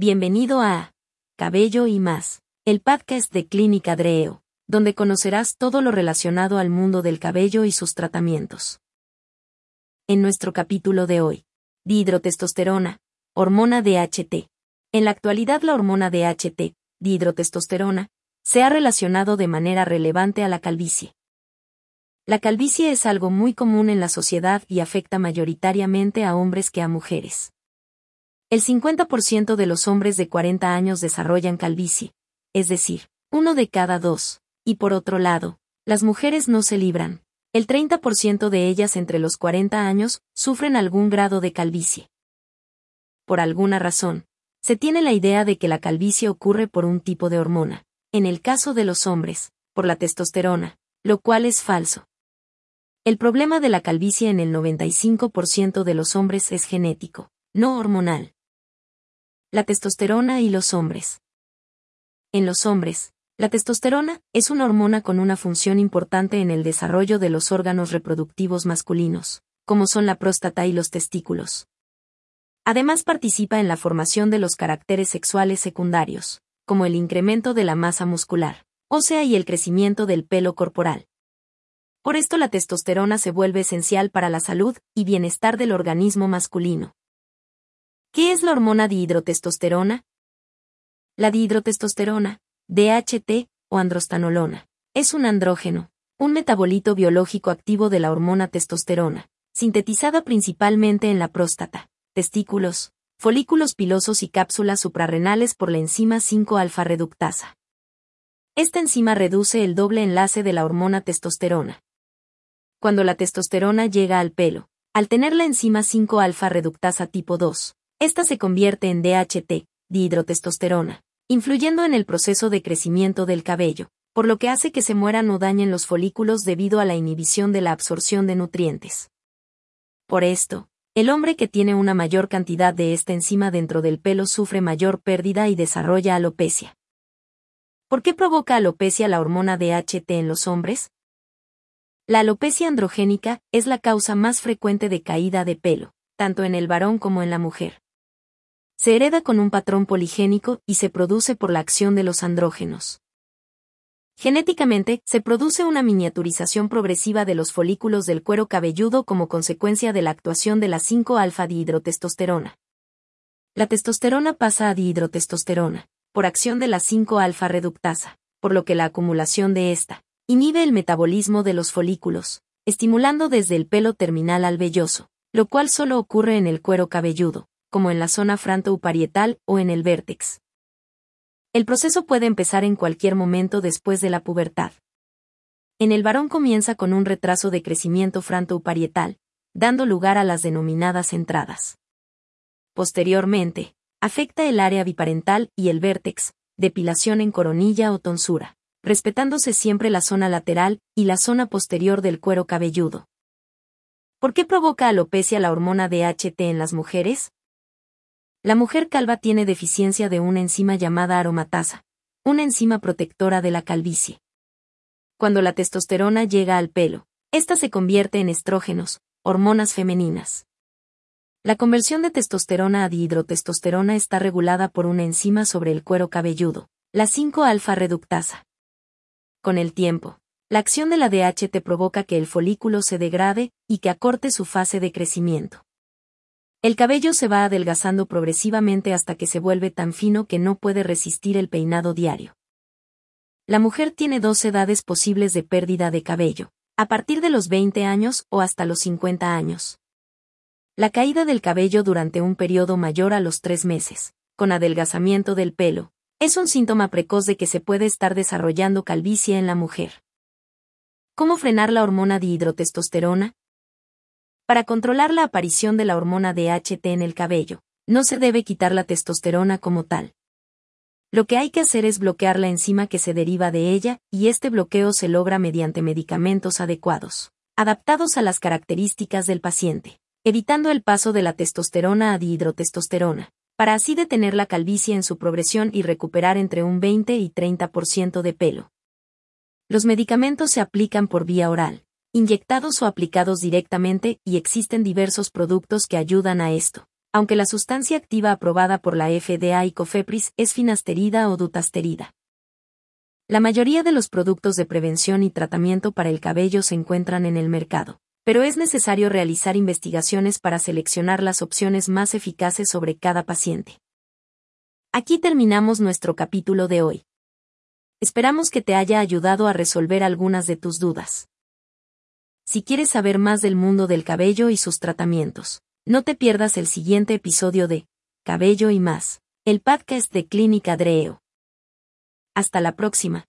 Bienvenido a Cabello y más, el podcast de Clínica Dreo, donde conocerás todo lo relacionado al mundo del cabello y sus tratamientos. En nuestro capítulo de hoy, dihidrotestosterona, hormona DHT. En la actualidad la hormona DHT, dihidrotestosterona, se ha relacionado de manera relevante a la calvicie. La calvicie es algo muy común en la sociedad y afecta mayoritariamente a hombres que a mujeres. El 50% de los hombres de 40 años desarrollan calvicie, es decir, uno de cada dos, y por otro lado, las mujeres no se libran. El 30% de ellas entre los 40 años sufren algún grado de calvicie. Por alguna razón, se tiene la idea de que la calvicie ocurre por un tipo de hormona, en el caso de los hombres, por la testosterona, lo cual es falso. El problema de la calvicie en el 95% de los hombres es genético, no hormonal. La testosterona y los hombres. En los hombres, la testosterona es una hormona con una función importante en el desarrollo de los órganos reproductivos masculinos, como son la próstata y los testículos. Además participa en la formación de los caracteres sexuales secundarios, como el incremento de la masa muscular, ósea y el crecimiento del pelo corporal. Por esto la testosterona se vuelve esencial para la salud y bienestar del organismo masculino. ¿Qué es la hormona dihidrotestosterona? La dihidrotestosterona, DHT, o androstanolona, es un andrógeno, un metabolito biológico activo de la hormona testosterona, sintetizada principalmente en la próstata, testículos, folículos pilosos y cápsulas suprarrenales por la enzima 5-alfa reductasa. Esta enzima reduce el doble enlace de la hormona testosterona. Cuando la testosterona llega al pelo, al tener la enzima 5-alfa reductasa tipo 2, esta se convierte en DHT, dihidrotestosterona, influyendo en el proceso de crecimiento del cabello, por lo que hace que se mueran o dañen los folículos debido a la inhibición de la absorción de nutrientes. Por esto, el hombre que tiene una mayor cantidad de esta enzima dentro del pelo sufre mayor pérdida y desarrolla alopecia. ¿Por qué provoca alopecia la hormona DHT en los hombres? La alopecia androgénica es la causa más frecuente de caída de pelo, tanto en el varón como en la mujer. Se hereda con un patrón poligénico y se produce por la acción de los andrógenos. Genéticamente, se produce una miniaturización progresiva de los folículos del cuero cabelludo como consecuencia de la actuación de la 5-alfa-dihidrotestosterona. La testosterona pasa a dihidrotestosterona, por acción de la 5-alfa-reductasa, por lo que la acumulación de esta inhibe el metabolismo de los folículos, estimulando desde el pelo terminal al velloso, lo cual solo ocurre en el cuero cabelludo, como en la zona franto-uparietal o en el vértex. El proceso puede empezar en cualquier momento después de la pubertad. En el varón comienza con un retraso de crecimiento franto-uparietal, dando lugar a las denominadas entradas. Posteriormente, afecta el área biparental y el vértex, depilación en coronilla o tonsura, respetándose siempre la zona lateral y la zona posterior del cuero cabelludo. ¿Por qué provoca alopecia la hormona DHT en las mujeres? La mujer calva tiene deficiencia de una enzima llamada aromatasa, una enzima protectora de la calvicie. Cuando la testosterona llega al pelo, esta se convierte en estrógenos, hormonas femeninas. La conversión de testosterona a dihidrotestosterona está regulada por una enzima sobre el cuero cabelludo, la 5-alfa reductasa. Con el tiempo, la acción de la DHT provoca que el folículo se degrade y que acorte su fase de crecimiento. El cabello se va adelgazando progresivamente hasta que se vuelve tan fino que no puede resistir el peinado diario. La mujer tiene dos edades posibles de pérdida de cabello, a partir de los 20 años o hasta los 50 años. La caída del cabello durante un periodo mayor a los tres meses, con adelgazamiento del pelo, es un síntoma precoz de que se puede estar desarrollando calvicie en la mujer. ¿Cómo frenar la hormona dihidrotestosterona? Para controlar la aparición de la hormona DHT en el cabello, no se debe quitar la testosterona como tal. Lo que hay que hacer es bloquear la enzima que se deriva de ella, y este bloqueo se logra mediante medicamentos adecuados, adaptados a las características del paciente, evitando el paso de la testosterona a dihidrotestosterona, para así detener la calvicie en su progresión y recuperar entre un 20 y 30% de pelo. Los medicamentos se aplican por vía oral, inyectados o aplicados directamente y existen diversos productos que ayudan a esto, aunque la sustancia activa aprobada por la FDA y COFEPRIS es finasterida o dutasterida. La mayoría de los productos de prevención y tratamiento para el cabello se encuentran en el mercado, pero es necesario realizar investigaciones para seleccionar las opciones más eficaces sobre cada paciente. Aquí terminamos nuestro capítulo de hoy. Esperamos que te haya ayudado a resolver algunas de tus dudas. Si quieres saber más del mundo del cabello y sus tratamientos, no te pierdas el siguiente episodio de Cabello y más, el podcast de Clínica Dreo. Hasta la próxima.